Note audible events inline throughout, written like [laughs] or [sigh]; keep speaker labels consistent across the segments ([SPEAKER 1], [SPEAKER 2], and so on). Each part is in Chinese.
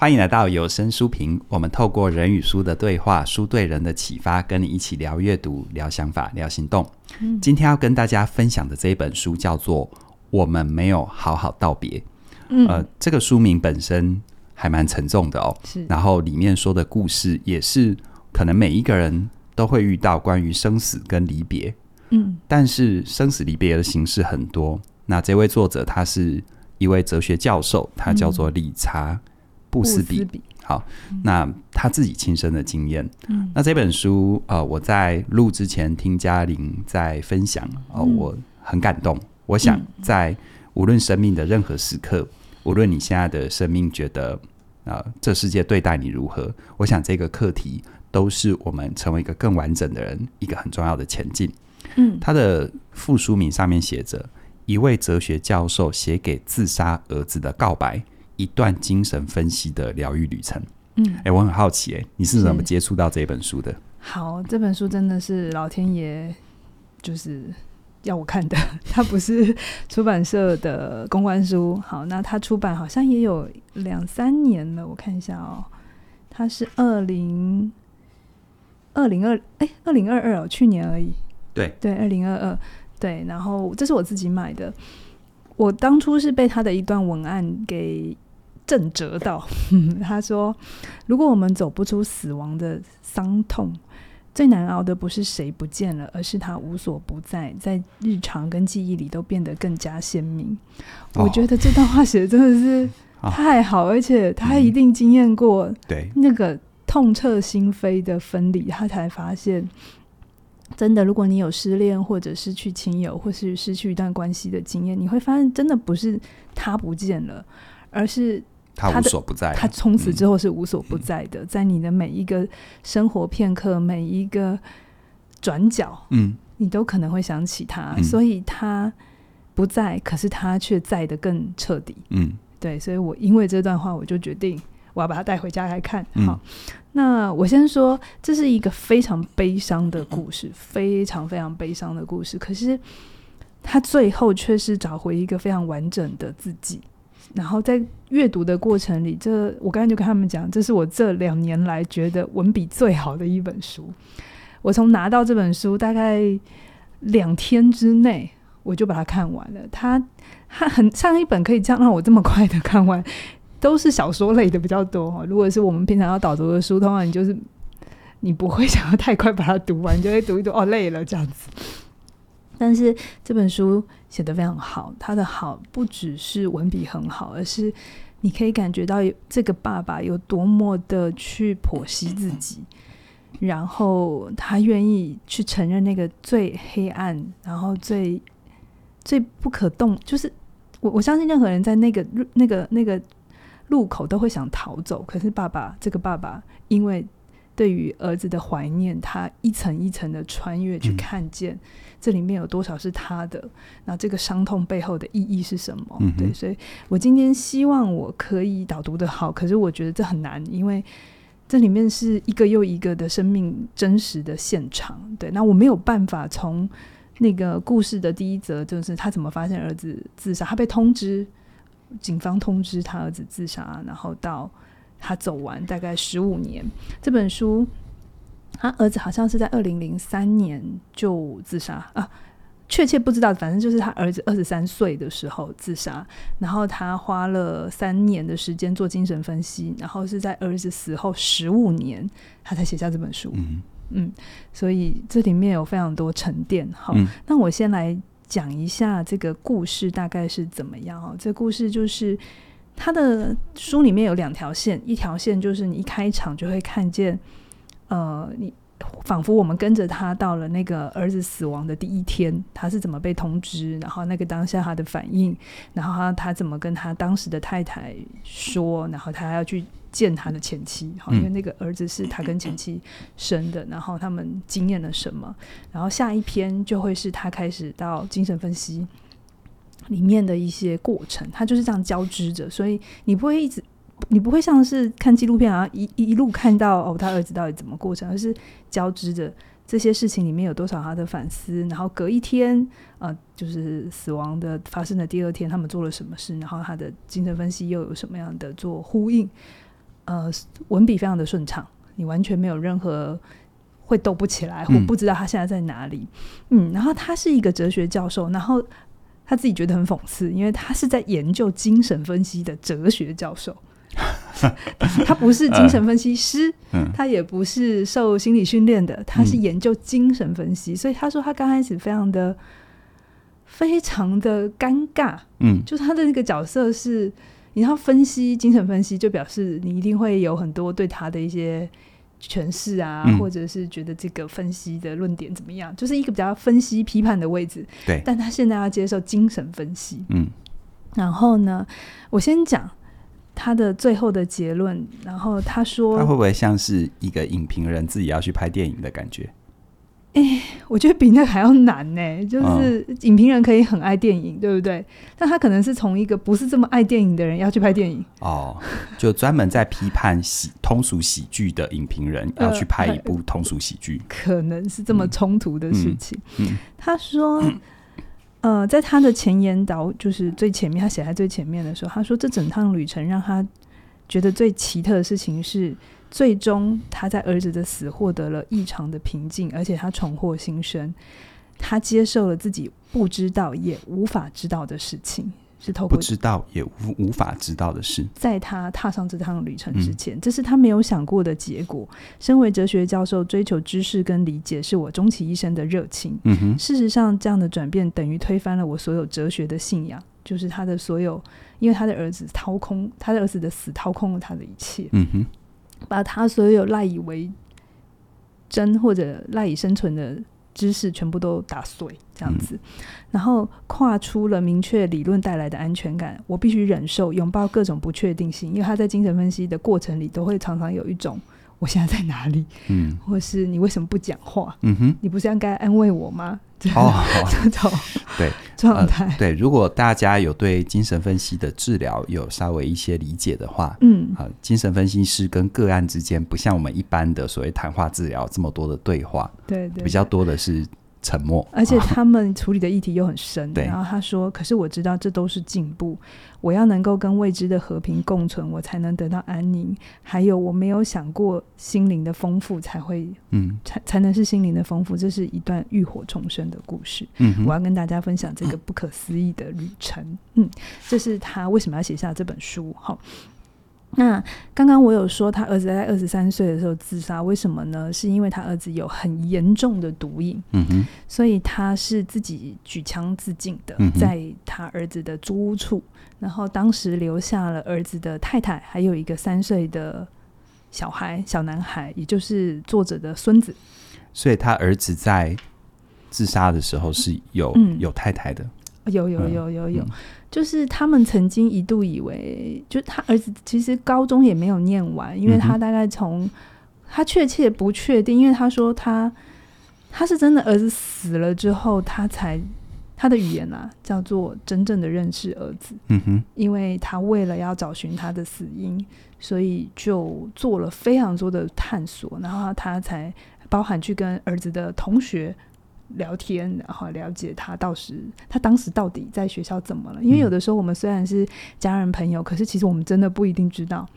[SPEAKER 1] 欢迎来到有声书评。我们透过人与书的对话，书对人的启发，跟你一起聊阅读、聊想法、聊行动。嗯、今天要跟大家分享的这一本书叫做《我们没有好好道别》。嗯，呃，这个书名本身还蛮沉重的哦。是。然后里面说的故事也是可能每一个人都会遇到关于生死跟离别。嗯。但是生死离别的形式很多。那这位作者他是一位哲学教授，他叫做理查。布斯比，比好，嗯、那他自己亲身的经验。嗯，那这本书，呃，我在录之前听嘉玲在分享，哦、呃，我很感动。嗯、我想，在无论生命的任何时刻，嗯、无论你现在的生命觉得，啊、呃，这世界对待你如何，我想这个课题都是我们成为一个更完整的人一个很重要的前进。嗯，他的副书名上面写着“一位哲学教授写给自杀儿子的告白”。一段精神分析的疗愈旅程。嗯，哎、欸，我很好奇、欸，哎，你是怎么接触到这本书的？
[SPEAKER 2] 好，这本书真的是老天爷就是要我看的，[laughs] 它不是出版社的公关书。好，那它出版好像也有两三年了，我看一下哦，它是二零二零二哎二零二二哦，去年而已。
[SPEAKER 1] 对
[SPEAKER 2] 对，二零二二对，然后这是我自己买的，我当初是被他的一段文案给。震折到，[laughs] 他说：“如果我们走不出死亡的伤痛，最难熬的不是谁不见了，而是他无所不在，在日常跟记忆里都变得更加鲜明。哦”我觉得这段话写的真的是 [laughs] 太好，哦、而且他一定经验过对那个痛彻心扉的分离，他才发现，真的，如果你有失恋或者失去亲友，或是失去一段关系的经验，你会发现，真的不是他不见了，而是。
[SPEAKER 1] 他无所不在，
[SPEAKER 2] 他从此之后是无所不在的，嗯、在你的每一个生活片刻，每一个转角，嗯，你都可能会想起他，嗯、所以他不在，可是他却在的更彻底，嗯，对，所以我因为这段话，我就决定我要把它带回家来看。嗯、好，那我先说，这是一个非常悲伤的故事，非常非常悲伤的故事，可是他最后却是找回一个非常完整的自己。然后在阅读的过程里，这我刚才就跟他们讲，这是我这两年来觉得文笔最好的一本书。我从拿到这本书大概两天之内，我就把它看完了。它它很上一本可以这样让我这么快的看完，都是小说类的比较多哈。如果是我们平常要导读的书，通常你就是你不会想要太快把它读完，你就会读一读哦，累了这样子。但是这本书写得非常好，他的好不只是文笔很好，而是你可以感觉到这个爸爸有多么的去剖析自己，然后他愿意去承认那个最黑暗，然后最最不可动，就是我我相信任何人在那个那个那个路口都会想逃走，可是爸爸这个爸爸因为。对于儿子的怀念，他一层一层的穿越去看见，这里面有多少是他的？嗯、那这个伤痛背后的意义是什么？嗯、对，所以我今天希望我可以导读的好，可是我觉得这很难，因为这里面是一个又一个的生命真实的现场。对，那我没有办法从那个故事的第一则，就是他怎么发现儿子自杀，他被通知，警方通知他儿子自杀，然后到。他走完大概十五年，这本书，他儿子好像是在二零零三年就自杀啊，确切不知道，反正就是他儿子二十三岁的时候自杀，然后他花了三年的时间做精神分析，然后是在儿子死后十五年，他才写下这本书。嗯，嗯，所以这里面有非常多沉淀。好，嗯、那我先来讲一下这个故事大概是怎么样哦，这故事就是。他的书里面有两条线，一条线就是你一开场就会看见，呃，你仿佛我们跟着他到了那个儿子死亡的第一天，他是怎么被通知，然后那个当下他的反应，然后他他怎么跟他当时的太太说，然后他要去见他的前妻，好，因为那个儿子是他跟前妻生的，然后他们经验了什么，然后下一篇就会是他开始到精神分析。里面的一些过程，他就是这样交织着，所以你不会一直，你不会像是看纪录片啊，一一路看到哦，他儿子到底怎么过程，而是交织着这些事情里面有多少他的反思，然后隔一天，呃，就是死亡的发生的第二天，他们做了什么事，然后他的精神分析又有什么样的做呼应，呃文笔非常的顺畅，你完全没有任何会斗不起来，或不知道他现在在哪里。嗯，嗯，然后他是一个哲学教授，然后他自己觉得很讽刺，因为他是在研究精神分析的哲学教授。[laughs] 他不是精神分析师，他也不是受心理训练的，他是研究精神分析，嗯、所以他说他刚开始非常的、非常的尴尬。嗯，就是他的那个角色是，你要分析精神分析，就表示你一定会有很多对他的一些诠释啊，嗯、或者是觉得这个分析的论点怎么样，就是一个比较分析批判的位置。
[SPEAKER 1] 对，
[SPEAKER 2] 但他现在要接受精神分析。嗯，然后呢，我先讲。他的最后的结论，然后他说：“
[SPEAKER 1] 他会不会像是一个影评人自己要去拍电影的感觉？”
[SPEAKER 2] 哎、欸，我觉得比那个还要难呢。就是影评人可以很爱电影，嗯、对不对？但他可能是从一个不是这么爱电影的人要去拍电影
[SPEAKER 1] 哦，就专门在批判喜通俗喜剧的影评人要去拍一部通俗喜剧，
[SPEAKER 2] 呃，可能是这么冲突的事情。嗯、他说。呃，在他的前言导，就是最前面，他写在最前面的时候，他说，这整趟旅程让他觉得最奇特的事情是，最终他在儿子的死获得了异常的平静，而且他重获新生，他接受了自己不知道也无法知道的事情。是透过
[SPEAKER 1] 不知道也无无法知道的事，
[SPEAKER 2] 在他踏上这趟旅程之前，嗯、这是他没有想过的结果。身为哲学教授，追求知识跟理解是我终其一生的热情。嗯哼，事实上，这样的转变等于推翻了我所有哲学的信仰，就是他的所有，因为他的儿子掏空他的儿子的死，掏空了他的一切。嗯哼，把他所有赖以为真或者赖以生存的。知识全部都打碎，这样子，嗯、然后跨出了明确理论带来的安全感。我必须忍受拥抱各种不确定性，因为他在精神分析的过程里，都会常常有一种。我现在在哪里？嗯，或是你为什么不讲话？嗯哼，你不是应该安慰我吗？哦，[laughs] 这种
[SPEAKER 1] 对状态，对。如果大家有对精神分析的治疗有稍微一些理解的话，嗯，啊，精神分析师跟个案之间不像我们一般的所谓谈话治疗这么多的对话，
[SPEAKER 2] 对对，
[SPEAKER 1] 比较多的是。沉默，
[SPEAKER 2] 而且他们处理的议题又很深。
[SPEAKER 1] 对，
[SPEAKER 2] 然后他说：“可是我知道这都是进步，我要能够跟未知的和平共存，我才能得到安宁。还有，我没有想过心灵的丰富才会，嗯，才才能是心灵的丰富。这是一段浴火重生的故事。嗯，我要跟大家分享这个不可思议的旅程。嗯，这是他为什么要写下这本书。好。”那刚刚我有说他儿子在二十三岁的时候自杀，为什么呢？是因为他儿子有很严重的毒瘾，嗯哼，所以他是自己举枪自尽的，在他儿子的租屋处，然后当时留下了儿子的太太，还有一个三岁的小孩，小男孩，也就是作者的孙子。
[SPEAKER 1] 所以他儿子在自杀的时候是有、嗯、有太太的，
[SPEAKER 2] 有有有有有。嗯就是他们曾经一度以为，就他儿子其实高中也没有念完，因为他大概从他确切不确定，因为他说他他是真的儿子死了之后，他才他的语言啊叫做真正的认识儿子。嗯哼，因为他为了要找寻他的死因，所以就做了非常多的探索，然后他才包含去跟儿子的同学。聊天，然后了解他到时他当时到底在学校怎么了？因为有的时候我们虽然是家人朋友，嗯、可是其实我们真的不一定知道，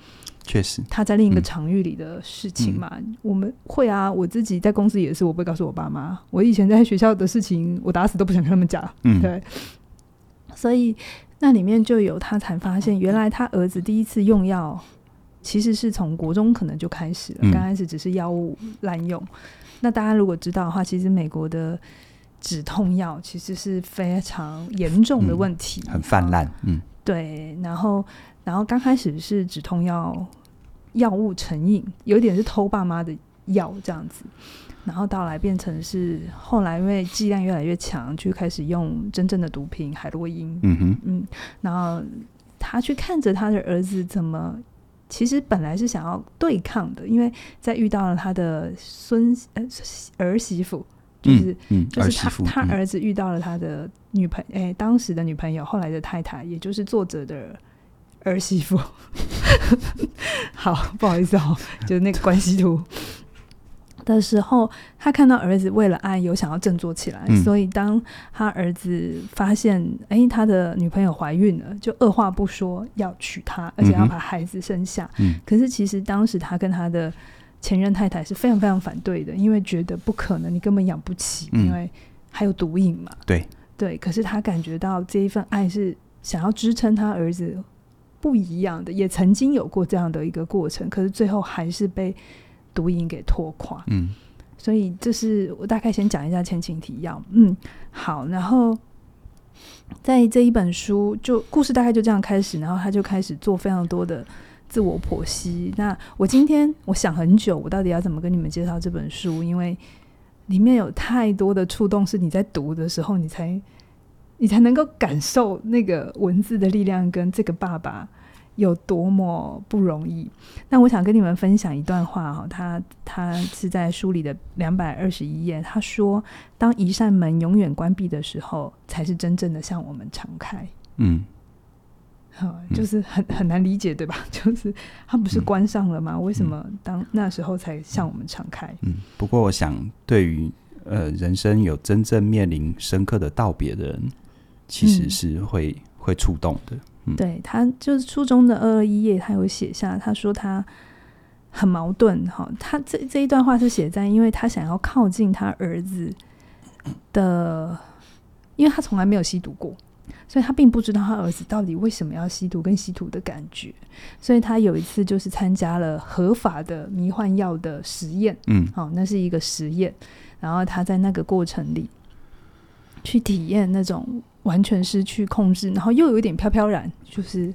[SPEAKER 1] 确实他
[SPEAKER 2] 在另一个场域里的事情嘛。嗯、我们会啊，我自己在公司也是，我不会告诉我爸妈。我以前在学校的事情，我打死都不想跟他们讲。嗯，对。所以那里面就有他才发现，原来他儿子第一次用药，其实是从国中可能就开始了。刚、嗯、开始只是药物滥用。那大家如果知道的话，其实美国的止痛药其实是非常严重的问题，
[SPEAKER 1] 嗯、很泛滥。嗯，
[SPEAKER 2] 对。然后，然后刚开始是止痛药药物成瘾，有点是偷爸妈的药这样子。然后到来变成是后来因为剂量越来越强，就开始用真正的毒品海洛因。嗯哼，嗯。然后他去看着他的儿子怎么。其实本来是想要对抗的，因为在遇到了他的孙呃儿媳妇，就是、嗯嗯、就是他他儿子遇到了他的女朋友，哎、欸，当时的女朋友，后来的太太，也就是作者的儿媳妇。[laughs] 好，不好意思哦，就是那个关系图。的时候，他看到儿子为了爱有想要振作起来，嗯、所以当他儿子发现哎、欸、他的女朋友怀孕了，就二话不说要娶她，而且要把孩子生下。嗯、可是其实当时他跟他的前任太太是非常非常反对的，因为觉得不可能，你根本养不起，嗯、因为还有毒瘾嘛。
[SPEAKER 1] 对
[SPEAKER 2] 对，可是他感觉到这一份爱是想要支撑他儿子不一样的，也曾经有过这样的一个过程，可是最后还是被。毒瘾给拖垮，嗯，所以这是我大概先讲一下前情提要，嗯，好，然后在这一本书就故事大概就这样开始，然后他就开始做非常多的自我剖析。那我今天我想很久，我到底要怎么跟你们介绍这本书？因为里面有太多的触动，是你在读的时候，你才你才能够感受那个文字的力量跟这个爸爸。有多么不容易？那我想跟你们分享一段话哈，他他是在书里的两百二十一页。他说：“当一扇门永远关闭的时候，才是真正的向我们敞开。”嗯，好就是很很难理解，对吧？[laughs] 就是他不是关上了吗？嗯、为什么当那时候才向我们敞开？
[SPEAKER 1] 嗯，不过我想，对于呃人生有真正面临深刻的道别的人，其实是会、嗯、会触动的。
[SPEAKER 2] 对，他就是初中的二二一页，他有写下，他说他很矛盾哈。他这这一段话是写在，因为他想要靠近他儿子的，因为他从来没有吸毒过，所以他并不知道他儿子到底为什么要吸毒跟吸毒的感觉。所以他有一次就是参加了合法的迷幻药的实验，嗯，好，那是一个实验，然后他在那个过程里去体验那种。完全失去控制，然后又有一点飘飘然，就是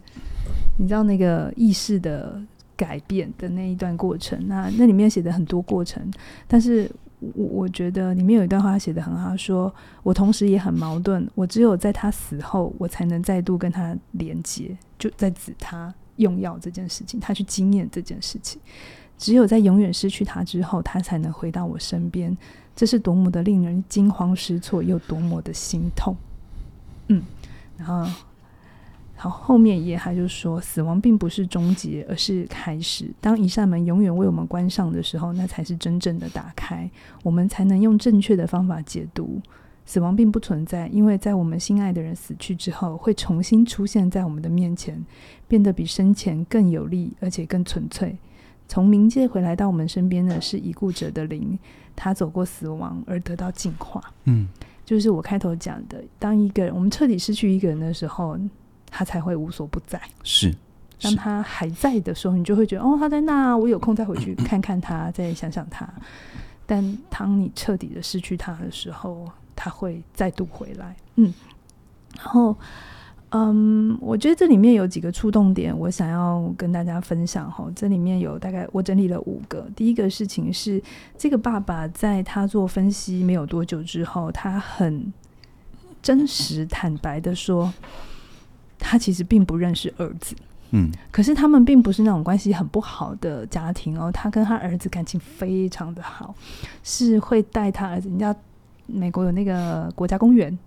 [SPEAKER 2] 你知道那个意识的改变的那一段过程。那那里面写的很多过程，但是我我觉得里面有一段话写得很好，说我同时也很矛盾，我只有在他死后，我才能再度跟他连接，就在指他用药这件事情，他去经验这件事情，只有在永远失去他之后，他才能回到我身边。这是多么的令人惊慌失措，又多么的心痛。嗯，然后，好，后面一页他就说，死亡并不是终结，而是开始。当一扇门永远为我们关上的时候，那才是真正的打开，我们才能用正确的方法解读。死亡并不存在，因为在我们心爱的人死去之后，会重新出现在我们的面前，变得比生前更有力，而且更纯粹。从冥界回来到我们身边的是已故者的灵，他走过死亡而得到进化。嗯。就是我开头讲的，当一个人我们彻底失去一个人的时候，他才会无所不在。
[SPEAKER 1] 是，
[SPEAKER 2] 当他还在的时候，你就会觉得哦，他在那，我有空再回去看看他，再想想他。但当你彻底的失去他的时候，他会再度回来。嗯，然后。嗯，我觉得这里面有几个触动点，我想要跟大家分享哈。这里面有大概我整理了五个。第一个事情是，这个爸爸在他做分析没有多久之后，他很真实坦白的说，他其实并不认识儿子。嗯，可是他们并不是那种关系很不好的家庭哦。他跟他儿子感情非常的好，是会带他儿子。你知道，美国有那个国家公园。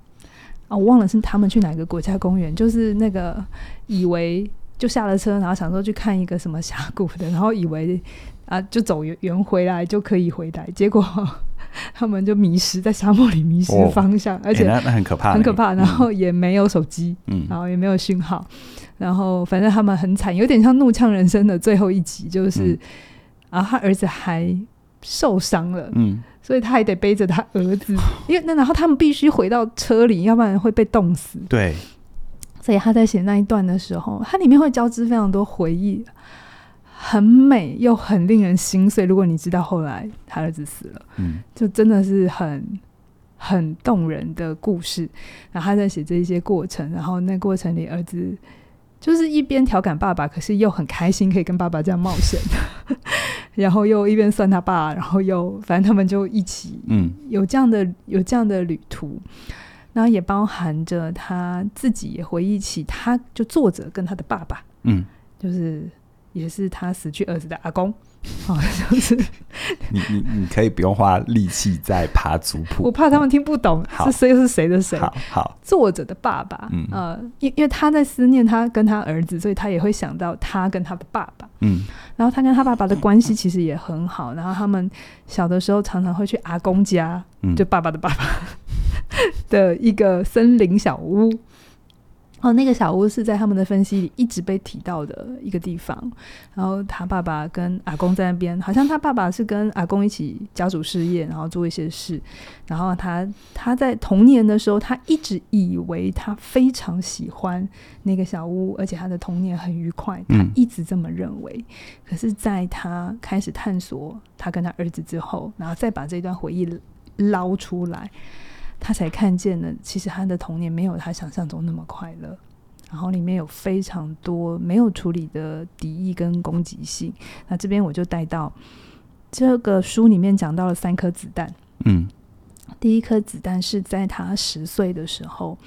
[SPEAKER 2] 哦，我忘了是他们去哪个国家公园，就是那个以为就下了车，然后想说去看一个什么峡谷的，然后以为啊就走圆圆回来就可以回来，结果 [laughs] 他们就迷失在沙漠里迷失方向，哦、而且、
[SPEAKER 1] 欸、那很可怕，
[SPEAKER 2] 很可怕，然后也没有手机，嗯，然后也没有讯号，然后反正他们很惨，有点像《怒呛人生》的最后一集，就是、嗯、啊，他儿子还受伤了，嗯。所以他还得背着他儿子，因为那然后他们必须回到车里，要不然会被冻死。
[SPEAKER 1] 对，
[SPEAKER 2] 所以他在写那一段的时候，他里面会交织非常多回忆，很美又很令人心碎。如果你知道后来他儿子死了，嗯，就真的是很很动人的故事。然后他在写这一些过程，然后那过程里儿子就是一边调侃爸爸，可是又很开心可以跟爸爸这样冒险。[laughs] 然后又一边算他爸，然后又反正他们就一起，嗯，有这样的、嗯、有这样的旅途，然后也包含着他自己也回忆起，他就作者跟他的爸爸，嗯，就是也是他死去儿子的阿公，好像是
[SPEAKER 1] 你你你可以不用花力气在爬族谱，
[SPEAKER 2] 我怕他们听不懂是谁是谁的谁，
[SPEAKER 1] 好，好，
[SPEAKER 2] 作者的爸爸，嗯。呃，因因为他在思念他跟他儿子，所以他也会想到他跟他的爸爸。嗯，然后他跟他爸爸的关系其实也很好，然后他们小的时候常常会去阿公家，嗯、就爸爸的爸爸的一个森林小屋。哦，那个小屋是在他们的分析里一直被提到的一个地方。然后他爸爸跟阿公在那边，好像他爸爸是跟阿公一起家族事业，然后做一些事。然后他他在童年的时候，他一直以为他非常喜欢那个小屋，而且他的童年很愉快，他一直这么认为。嗯。可是，在他开始探索他跟他儿子之后，然后再把这段回忆捞出来。他才看见了，其实他的童年没有他想象中那么快乐，然后里面有非常多没有处理的敌意跟攻击性。那这边我就带到这个书里面讲到了三颗子弹。嗯，第一颗子弹是在他十岁的时候，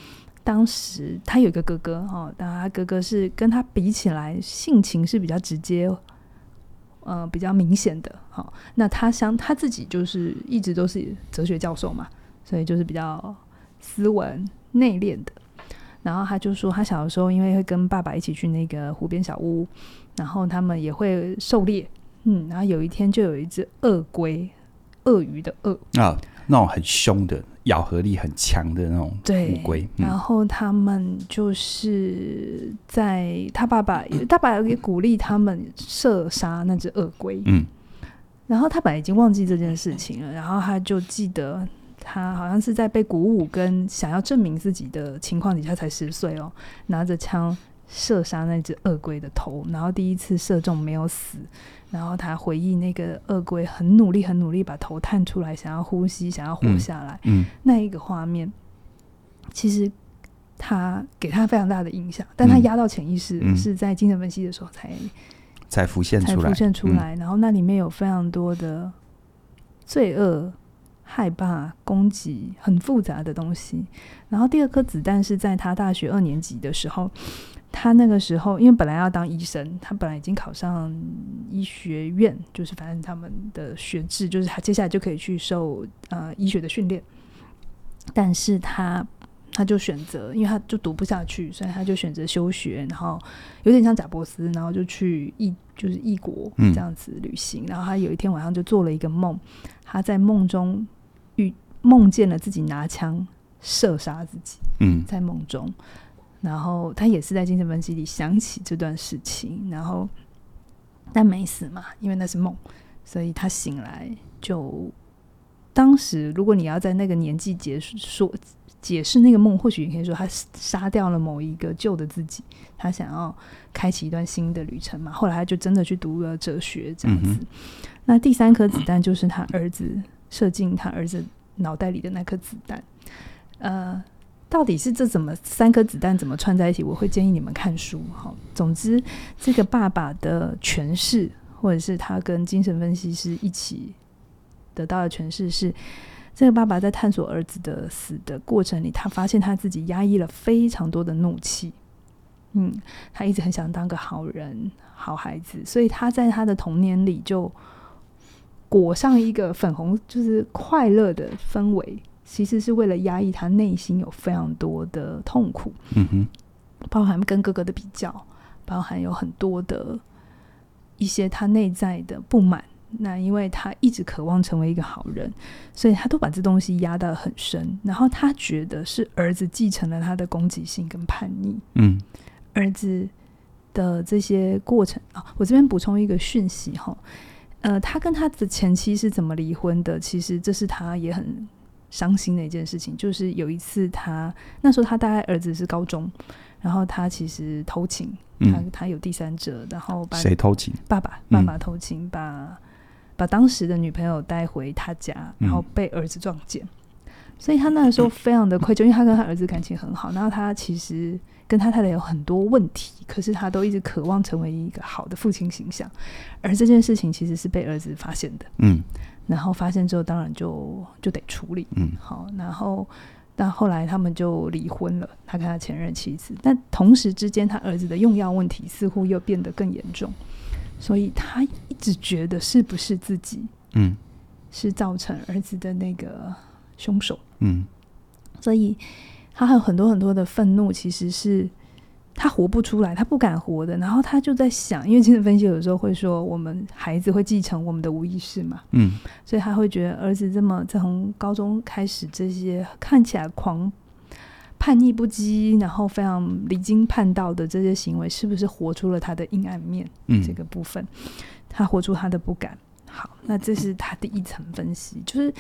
[SPEAKER 2] 当时他有一个哥哥哦，但他哥哥是跟他比起来性情是比较直接，呃，比较明显的。好，那他想他自己就是一直都是哲学教授嘛。所以就是比较斯文内敛的，然后他就说，他小的时候因为会跟爸爸一起去那个湖边小屋，然后他们也会狩猎，嗯，然后有一天就有一只鳄龟，鳄鱼的鳄。啊，
[SPEAKER 1] 那种很凶的，咬合力很强的那种乌龟，
[SPEAKER 2] 嗯，然后他们就是在他爸爸，他爸爸也鼓励他们射杀那只鳄龟，嗯，然后他本来已经忘记这件事情了，然后他就记得。他好像是在被鼓舞跟想要证明自己的情况底下，才十岁哦，拿着枪射杀那只鳄龟的头，然后第一次射中没有死，然后他回忆那个鳄龟很努力、很努力把头探出来，想要呼吸、想要活下来，嗯，嗯，那一个画面，其实他给他非常大的影响，但他压到潜意识是在精神分析的时候才、嗯、
[SPEAKER 1] 才浮现出来，
[SPEAKER 2] 才浮现出来，然后那里面有非常多的罪恶。害怕攻击，很复杂的东西。然后第二颗子弹是在他大学二年级的时候，他那个时候因为本来要当医生，他本来已经考上医学院，就是反正他们的学制就是他接下来就可以去受呃医学的训练。但是他他就选择，因为他就读不下去，所以他就选择休学，然后有点像贾伯斯，然后就去异就是异国这样子旅行。嗯。然后他有一天晚上就做了一个梦，他在梦中。与梦见了自己拿枪射杀自己，嗯，在梦中，然后他也是在精神分析里想起这段事情，然后但没死嘛，因为那是梦，所以他醒来就当时，如果你要在那个年纪结束说解释那个梦，[laughs] 或许你可以说他杀掉了某一个旧的自己，他想要开启一段新的旅程嘛。后来他就真的去读了哲学，这样子。嗯、那第三颗子弹就是他儿子。射进他儿子脑袋里的那颗子弹，呃，到底是这怎么三颗子弹怎么串在一起？我会建议你们看书哈。总之，这个爸爸的诠释，或者是他跟精神分析师一起得到的诠释是：这个爸爸在探索儿子的死的过程里，他发现他自己压抑了非常多的怒气。嗯，他一直很想当个好人、好孩子，所以他在他的童年里就。裹上一个粉红，就是快乐的氛围，其实是为了压抑他内心有非常多的痛苦。嗯哼，包含跟哥哥的比较，包含有很多的一些他内在的不满。那因为他一直渴望成为一个好人，所以他都把这东西压得很深。然后他觉得是儿子继承了他的攻击性跟叛逆。嗯，儿子的这些过程啊，我这边补充一个讯息哈。呃，他跟他的前妻是怎么离婚的？其实这是他也很伤心的一件事情。就是有一次他，他那时候他大概儿子是高中，然后他其实偷情，他他有第三者，然后把
[SPEAKER 1] 谁偷情？
[SPEAKER 2] 爸爸，爸爸偷情，把把当时的女朋友带回他家，然后被儿子撞见，所以他那个时候非常的愧疚，因为他跟他儿子感情很好，然后他其实。跟他太太有很多问题，可是他都一直渴望成为一个好的父亲形象，而这件事情其实是被儿子发现的，嗯，然后发现之后当然就就得处理，嗯，好，然后但后来他们就离婚了，他跟他前任妻子，但同时之间他儿子的用药问题似乎又变得更严重，所以他一直觉得是不是自己，嗯，是造成儿子的那个凶手，嗯，所以。他还有很多很多的愤怒，其实是他活不出来，他不敢活的。然后他就在想，因为精神分析有时候会说，我们孩子会继承我们的无意识嘛，
[SPEAKER 1] 嗯，
[SPEAKER 2] 所以他会觉得儿子这么从高中开始这些看起来狂叛逆不羁，然后非常离经叛道的这些行为，是不是活出了他的阴暗面？嗯，这个部分，他活出他的不敢。好，那这是他第一层分析，就是。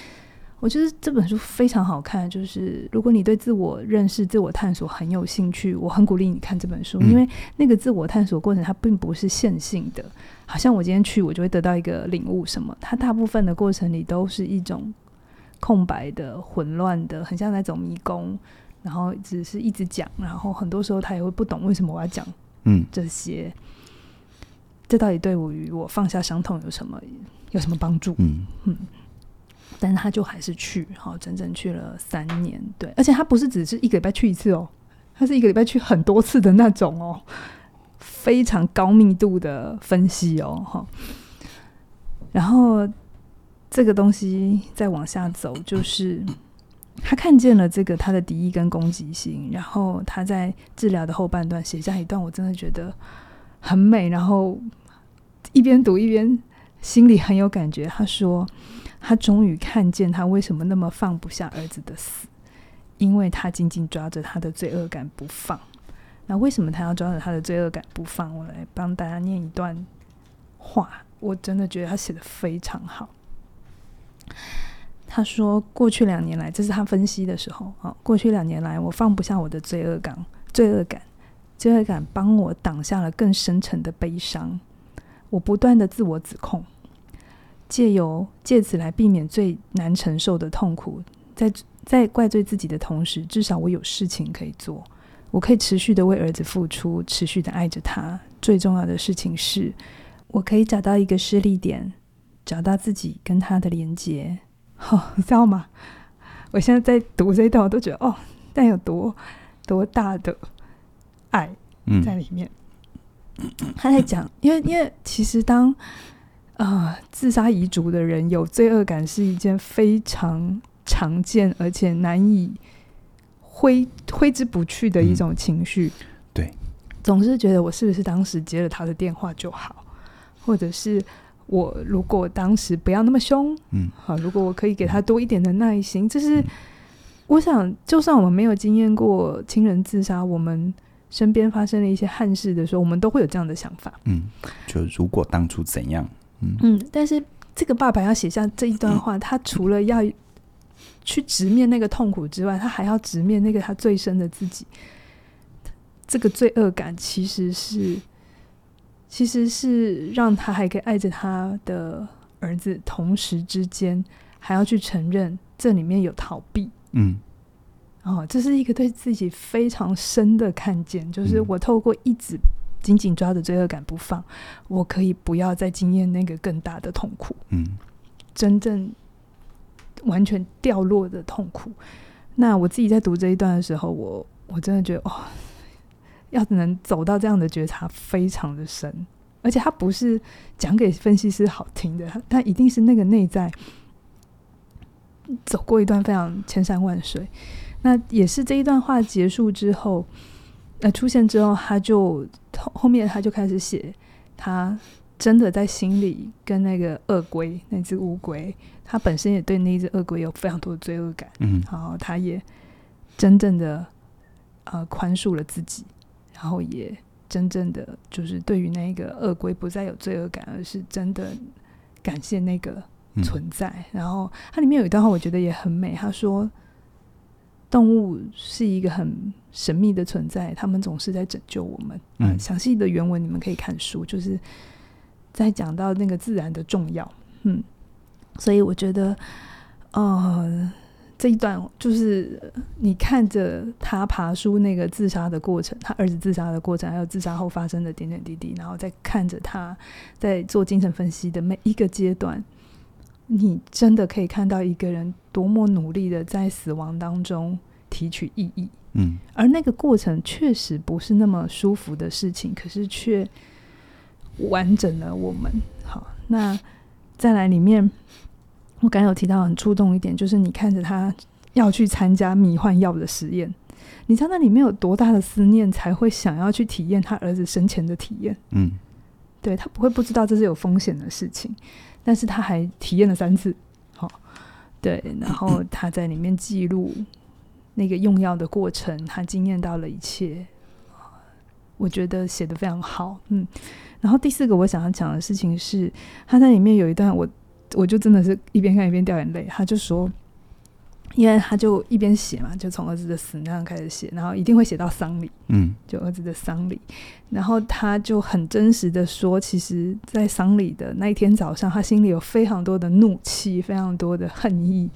[SPEAKER 2] 我觉得这本书非常好看，就是如果你对自我认识、自我探索很有兴趣，我很鼓励你看这本书，因为那个自我探索过程它并不是线性的，好像我今天去我就会得到一个领悟什么，它大部分的过程里都是一种空白的、混乱的，很像那种迷宫，然后只是一直讲，然后很多时候他也会不懂为什么我要讲嗯。这些，这到底对我与我放下伤痛有什么有什么帮助？嗯。嗯。但是他就还是去，好，整整去了三年，对，而且他不是只是一个礼拜去一次哦，他是一个礼拜去很多次的那种哦，非常高密度的分析哦，哈。然后这个东西再往下走，就是他看见了这个他的敌意跟攻击性，然后他在治疗的后半段写下一段，我真的觉得很美，然后一边读一边心里很有感觉。他说。他终于看见他为什么那么放不下儿子的死，因为他紧紧抓着他的罪恶感不放。那为什么他要抓着他的罪恶感不放？我来帮大家念一段话，我真的觉得他写的非常好。他说：“过去两年来，这是他分析的时候啊。过去两年来，我放不下我的罪恶感，罪恶感，罪恶感帮我挡下了更深沉的悲伤。我不断的自我指控。”借由借此来避免最难承受的痛苦，在在怪罪自己的同时，至少我有事情可以做，我可以持续的为儿子付出，持续的爱着他。最重要的事情是，我可以找到一个失力点，找到自己跟他的连接。好、哦，你知道吗？我现在在读这一段，我都觉得哦，但有多多大的爱在里面。嗯、他在讲，因为因为其实当。啊，自杀遗族的人有罪恶感是一件非常常见而且难以挥挥之不去的一种情绪。嗯，
[SPEAKER 1] 对，
[SPEAKER 2] 总是觉得我是不是当时接了他的电话就好，或者是我如果当时不要那么凶，嗯，好，如果我可以给他多一点的耐心，这是我想，就算我们没有经验过亲人自杀，我们身边发生了一些憾事的时候，我们都会有这样的想法。
[SPEAKER 1] 嗯，就如果当初怎样。
[SPEAKER 2] 嗯，但是这个爸爸要写下这一段话，他除了要去直面那个痛苦之外，他还要直面那个他最深的自己。这个罪恶感其实是，其实是让他还可以爱着他的儿子，同时之间还要去承认这里面有逃避。嗯，哦，这是一个对自己非常深的看见，就是我透过一直。紧紧抓着罪恶感不放，我可以不要再经验那个更大的痛苦。嗯，真正完全掉落的痛苦。那我自己在读这一段的时候，我我真的觉得，哦，要能走到这样的觉察，非常的深。而且他不是讲给分析师好听的，他一定是那个内在走过一段非常千山万水。那也是这一段话结束之后。那出现之后，他就后后面他就开始写，他真的在心里跟那个鳄龟那只乌龟，他本身也对那只鳄龟有非常多的罪恶感，嗯，然后他也真正的呃宽恕了自己，然后也真正的就是对于那个鳄龟不再有罪恶感，而是真的感谢那个存在。嗯，然后它里面有一段话，我觉得也很美，他说。动物是一个很神秘的存在，他们总是在拯救我们。嗯，详细的原文你们可以看书，就是在讲到那个自然的重要。嗯，所以我觉得，呃，这一段就是你看着他爬书那个自杀的过程，他儿子自杀的过程，还有自杀后发生的点点滴滴，然后再看着他在做精神分析的每一个阶段。你真的可以看到一个人多么努力的在死亡当中提取意义，嗯，而那个过程确实不是那么舒服的事情，可是却完整了我们。好，那再来里面，我刚才有提到很触动一点，就是你看着他要去参加迷幻药的实验，你知道那里面有多大的思念，才会想要去体验他儿子生前的体验？
[SPEAKER 1] 嗯，
[SPEAKER 2] 对，他不会不知道这是有风险的事情，但是他还体验了三次。好，对，然后他在里面记录那个用药的过程，他惊艳到了一切。我觉得写的非常好，嗯。然后第四个我想要讲的事情是，他在里面有一段我。我就真的是一边看一边掉眼泪。他就说，因为他就一边写嘛，就从儿子的死那样开始写，然后一定会写到丧礼，
[SPEAKER 1] 嗯，
[SPEAKER 2] 就儿子的丧礼。然后他就很真实的说，其实，在丧礼的那一天早上，他心里有非常多的怒气，非常多的恨意。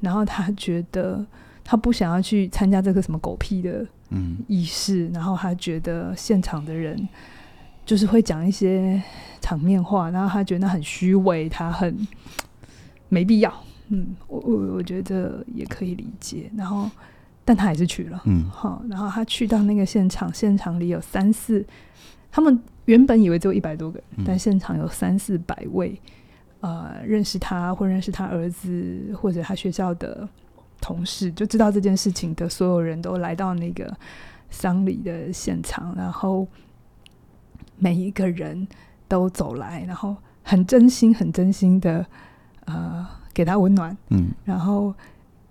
[SPEAKER 2] 然后他觉得他不想要去参加这个什么狗屁的嗯仪式，然后他觉得现场的人。就是会讲一些场面话，然后他觉得那很虚伪，他很没必要。嗯，我我我觉得也可以理解。然后，但他还是去了。
[SPEAKER 1] 嗯，
[SPEAKER 2] 好。然后他去到那个现场，现场里有三四，他们原本以为只有一百多个人，嗯，但现场有三四百位，呃，认识他或认识他儿子或者他学校的同事，就知道这件事情的所有人都来到那个丧礼的现场，然后。每一个人都走来，然后很真心、很真心的，呃，给他温暖，
[SPEAKER 1] 嗯，
[SPEAKER 2] 然后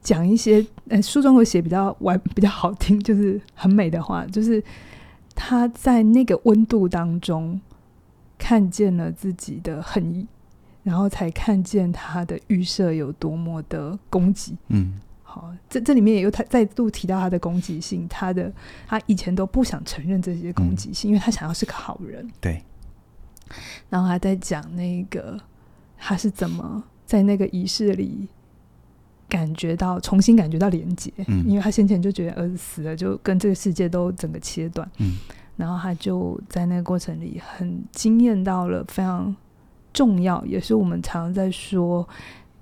[SPEAKER 2] 讲一些，呃，书中有写比较完、比较好听，就是很美的话，就是他在那个温度当中看见了自己的恨意，然后才看见他的预设有多么的攻击，
[SPEAKER 1] 嗯。
[SPEAKER 2] 好，这这里面也有他再度提到他的攻击性，他的他以前都不想承认这些攻击性，嗯，因为他想要是个好人。
[SPEAKER 1] 对。
[SPEAKER 2] 然后还在讲那个他是怎么在那个仪式里感觉到重新感觉到连接，嗯，因为他先前就觉得儿子死了，就跟这个世界都整个切断。
[SPEAKER 1] 嗯。
[SPEAKER 2] 然后他就在那个过程里很惊艳到了非常重要，也是我们常常在说。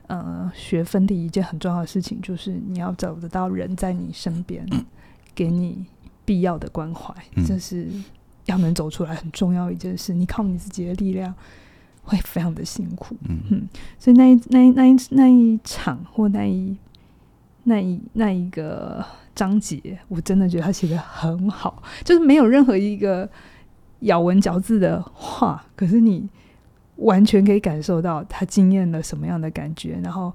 [SPEAKER 2] 呃，学分离一件很重要的事情，就是你要找得到人在你身边，给你必要的关怀，嗯，这是要能走出来很重要一件事。你靠你自己的力量会非常的辛苦，
[SPEAKER 1] 嗯，
[SPEAKER 2] 嗯，所以那一那一那一那一场或那一那一那一个章节，我真的觉得他写的很好，就是没有任何一个咬文嚼字的话，可是你。完全可以感受到他惊艳了什么样的感觉，然后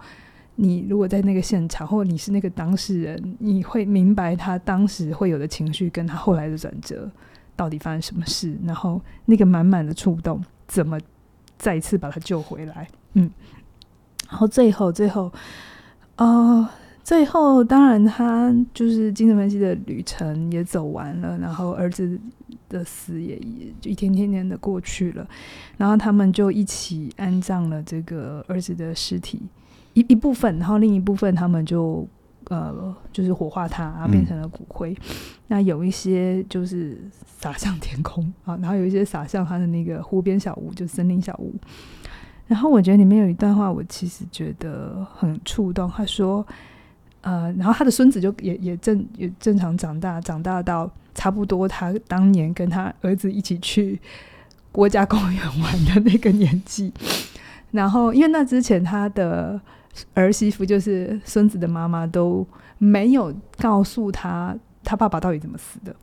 [SPEAKER 2] 你如果在那个现场，或你是那个当事人，你会明白他当时会有的情绪，跟他后来的转折到底发生什么事，然后那个满满的触动，怎么再次把他救回来？嗯，然后最后最后，啊、呃。最后，当然他就是精神分析的旅程也走完了，然后儿子的死也一天天天的过去了，然后他们就一起安葬了这个儿子的尸体一一部分，然后另一部分他们就呃就是火化它，变成了骨灰。嗯、那有一些就是洒向天空啊，然后有一些洒向他的那个湖边小屋，就森林小屋。然后我觉得里面有一段话，我其实觉得很触动。他说。呃，然后他的孙子就也也正也正常长大，长大到差不多他当年跟他儿子一起去国家公园玩的那个年纪。然后，因为那之前他的儿媳妇就是孙子的妈妈都没有告诉他他爸爸到底怎么死的，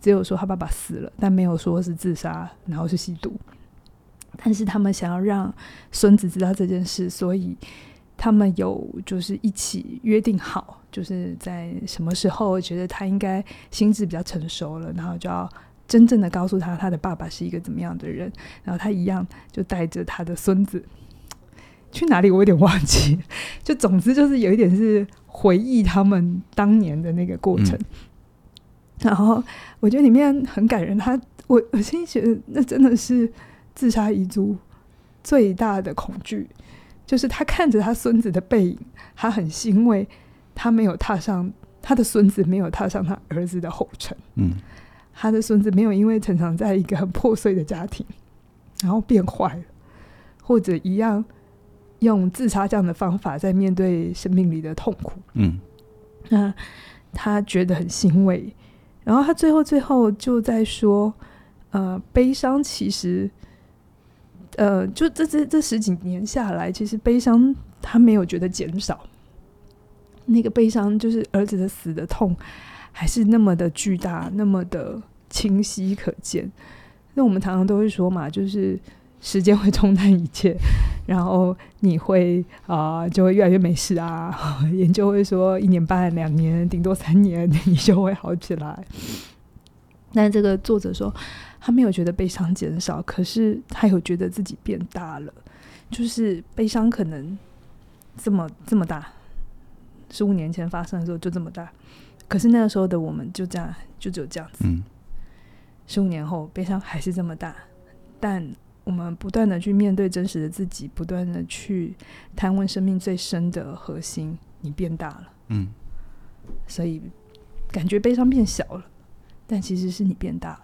[SPEAKER 2] 只有说他爸爸死了，但没有说是自杀，然后是吸毒。但是他们想要让孙子知道这件事，所以。他们有就是一起约定好，就是在什么时候觉得他应该心智比较成熟了，然后就要真正的告诉他他的爸爸是一个怎么样的人。然后他一样就带着他的孙子去哪里，我有点忘记。[laughs] 就总之就是有一点是回忆他们当年的那个过程。嗯、然后我觉得里面很感人，他我 [laughs] 我心里觉得那真的是自杀遗族最大的恐惧。就是他看着他孙子的背影，他很欣慰，他没有踏上他的孙子没有踏上他儿子的后尘。
[SPEAKER 1] 嗯，
[SPEAKER 2] 他的孙子没有因为成长在一个很破碎的家庭，然后变坏了，或者一样用自杀这样的方法在面对生命里的痛苦。
[SPEAKER 1] 嗯，
[SPEAKER 2] 那他觉得很欣慰，然后他最后最后就在说，呃，悲伤其实。呃，就这这这十几年下来，其实悲伤他没有觉得减少。那个悲伤就是儿子的死的痛，还是那么的巨大，那么的清晰可见。那我们常常都会说嘛，就是时间会冲淡一切，然后你会啊、呃，就会越来越没事啊。[laughs] 研究会说，一年半、两年，顶多三年，[laughs] 你就会好起来。但这个作者说，他没有觉得悲伤减少，可是他有觉得自己变大了。就是悲伤可能这么这么大，十五年前发生的时候就这么大，可是那个时候的我们就这样，就只有这样子。嗯十五年后，悲伤还是这么大，但我们不断的去面对真实的自己，不断的去探问生命最深的核心。你变大了，嗯，所以感觉悲伤变小了，但其实是你变大了。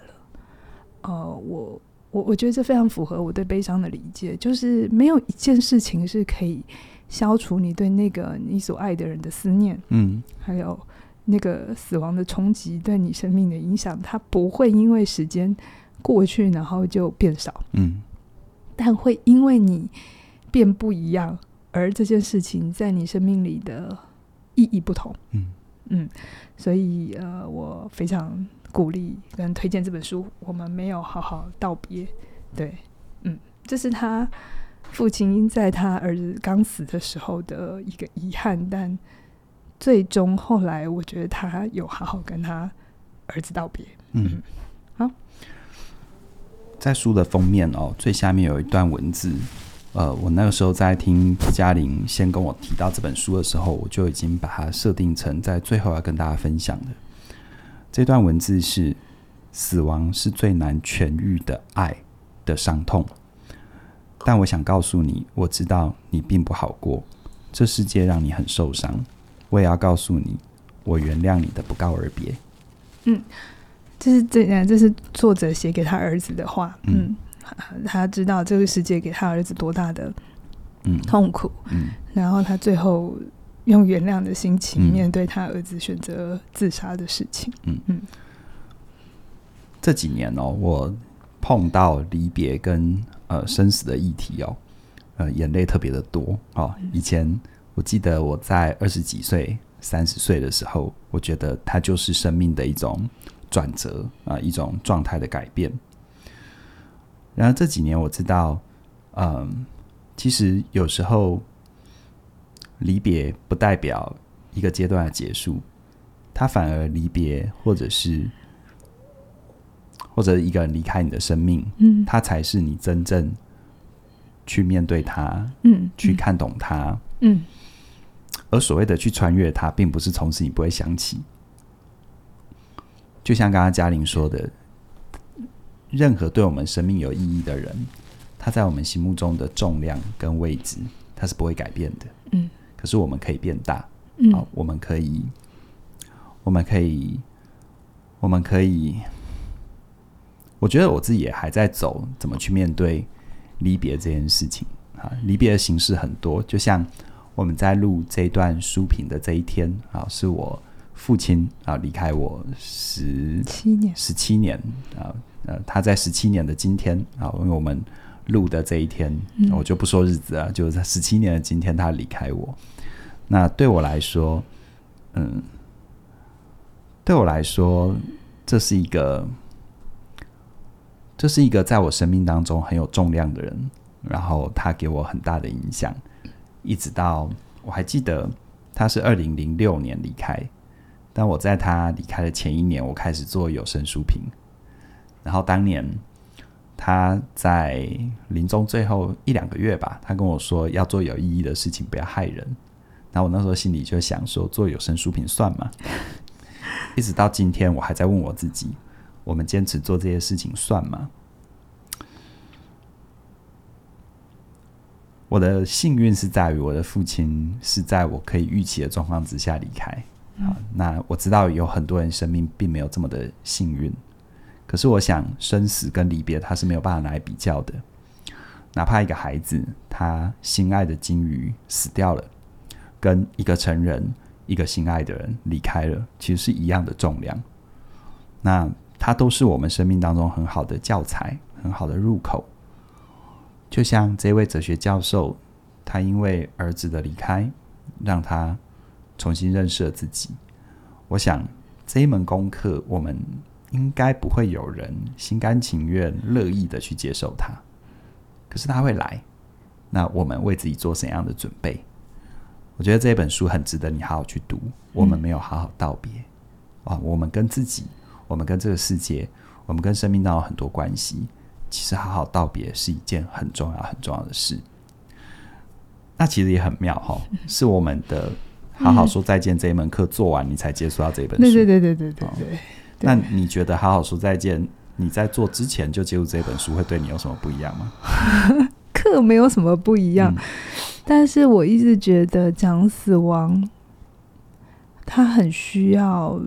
[SPEAKER 2] 呃，我我我觉得这非常符合我对悲伤的理解，就是没有一件事情是可以消除你对那个你所爱的人的思念，嗯，还有。那个死亡的冲击对你生命的影响，它不会因为时间过去然后就变少，嗯，但会因为你变不一样，而这件事情在你生命里的意义不同，嗯嗯，所以呃，我非常鼓励跟推荐这本书。我们没有好好道别，对，嗯，这是他父亲在他儿子刚死的时候的一个遗憾，但。最终后来，我觉得他有好好跟他儿子道别。嗯，好，
[SPEAKER 1] 在书的封面哦，最下面有一段文字。呃，我那个时候在听嘉玲先跟我提到这本书的时候，我就已经把它设定成在最后要跟大家分享的。这段文字是：死亡是最难痊愈的爱的伤痛，但我想告诉你，我知道你并不好过，这世界让你很受伤。我也要告诉你，我原谅你的不告而别。
[SPEAKER 2] 嗯，这是这样，这是作者写给他儿子的话。嗯，嗯，他知道这个世界给他儿子多大的痛苦。嗯，嗯，然后他最后用原谅的心情面对他儿子选择自杀的事情。嗯嗯，
[SPEAKER 1] 这几年哦，我碰到离别跟呃生死的议题哦，呃，眼泪特别的多哦。以前。我记得我在二十几岁、三十岁的时候，我觉得它就是生命的一种转折啊，一种状态的改变。然后这几年我知道，嗯，其实有时候离别不代表一个阶段的结束，它反而离别，或者是或者一个人离开你的生命，嗯，它才是你真正去面对它，嗯，去看懂它，嗯。而所谓的去穿越它，并不是从此你不会想起。就像刚刚嘉玲说的，任何对我们生命有意义的人，他在我们心目中的重量跟位置，他是不会改变的。嗯。可是我们可以变大。嗯。好，我们可以，我们可以，我们可以。我觉得我自己也还在走，怎么去面对离别这件事情啊？离别的形式很多，就像。我们在录这段书评的这一天啊，是我父亲啊离开我十七年，十七年啊，呃，他在十七年的今天啊，因为我们录的这一天，嗯，我就不说日子啊，就是在十七年的今天他离开我。那对我来说，嗯，对我来说，这是一个，这是一个在我生命当中很有重量的人，然后他给我很大的影响。一直到我还记得他是二零零六年离开，但我在他离开的前一年，我开始做有声书评。然后当年他在临终最后一两个月吧，他跟我说要做有意义的事情，不要害人。然后我那时候心里就想说，做有声书评算吗？[laughs] 一直到今天，我还在问我自己：我们坚持做这些事情算吗？我的幸运是在于我的父亲是在我可以预期的状况之下离开。好，那我知道有很多人生命并没有这么的幸运，可是我想生死跟离别，他是没有办法拿来比较的。哪怕一个孩子他心爱的金鱼死掉了，跟一个成人一个心爱的人离开了，其实是一样的重量。那他都是我们生命当中很好的教材，很好的入口。就像这位哲学教授，他因为儿子的离开，让他重新认识了自己。我想，这一门功课，我们应该不会有人心甘情愿、乐意的去接受它。可是它会来，那我们为自己做怎样的准备？我觉得这本书很值得你好好去读。我们没有好好道别、嗯、啊，我们跟自己，我们跟这个世界，我们跟生命当中有很多关系。其实好好道别是一件很重要、很重要的事。那其实也很妙哈，是我们的好好说再见这一门课做完，你才接触到这本书。
[SPEAKER 2] 对对对对对对对。
[SPEAKER 1] 那你觉得好好说再见，你在做之前就接触这本书，会对你有什么不一样吗？[laughs]
[SPEAKER 2] 课没有什么不一样，嗯、但是我一直觉得讲死亡，它很需要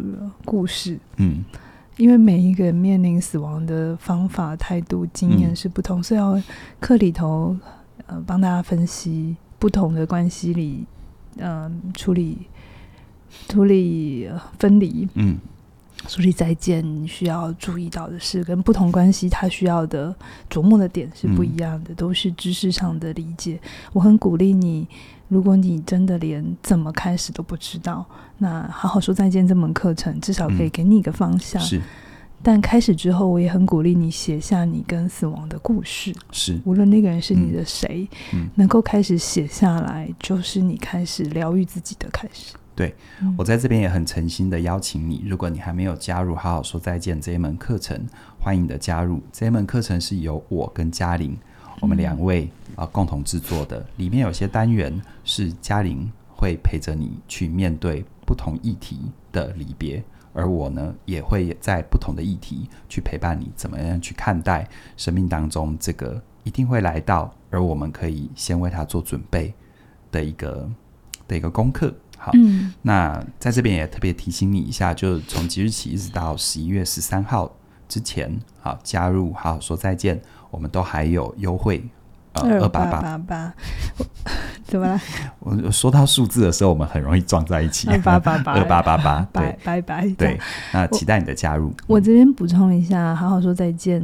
[SPEAKER 2] 故事。嗯。因为每一个人面临死亡的方法、态度、经验是不同，嗯、所以要课里头呃帮大家分析不同的关系里，嗯、呃，处理处理分离，嗯，处理再见需要注意到的是，跟不同关系他需要的琢磨的点是不一样的，嗯、都是知识上的理解。我很鼓励你。如果你真的连怎么开始都不知道，那好好说再见这门课程至少可以给你一个方向。嗯、是，但开始之后，我也很鼓励你写下你跟死亡的故事。是，无论那个人是你的谁，嗯、能够开始写下来，就是你开始疗愈自己的开始。
[SPEAKER 1] 对，我在这边也很诚心的邀请你，如果你还没有加入好好说再见这一门课程，欢迎你的加入。这一门课程是由我跟嘉玲。我们两位啊共同制作的，里面有些单元是嘉玲会陪着你去面对不同议题的离别，而我呢也会在不同的议题去陪伴你，怎么样去看待生命当中这个一定会来到，而我们可以先为他做准备的一个的一个功课。好，嗯、那在这边也特别提醒你一下，就从即日起一直到十一月十三号之前，好加入，好好说再见。我们都还有优惠，呃，二八八八，[laughs]
[SPEAKER 2] 怎么了？[laughs]
[SPEAKER 1] 我说到数字的时候，我们很容易撞在一起。
[SPEAKER 2] 二八八八，
[SPEAKER 1] 二八八八，[laughs] 对，
[SPEAKER 2] 拜拜。
[SPEAKER 1] 对，那期待你的加入。
[SPEAKER 2] 我，我这边补充一下，好好说再见，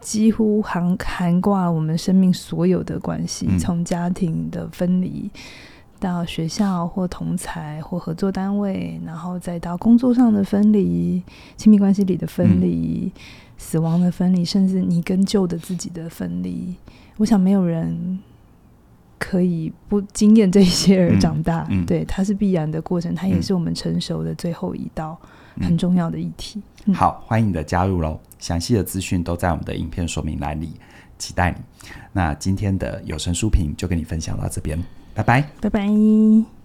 [SPEAKER 2] 几乎涵涵盖我们生命所有的关系，嗯、从家庭的分离到学校或同才或合作单位，然后再到工作上的分离，亲密关系里的分离。嗯死亡的分离，甚至你跟旧的自己的分离，我想没有人可以不经验这些而长大。嗯嗯、对，它是必然的过程，它也是我们成熟的最后一道很重要的
[SPEAKER 1] 议题。好，欢迎你的加入喽！详细的资讯都在我们的影片说明栏里，期待你。那今天的有声书评就跟你分享到这边，拜拜，
[SPEAKER 2] 拜拜。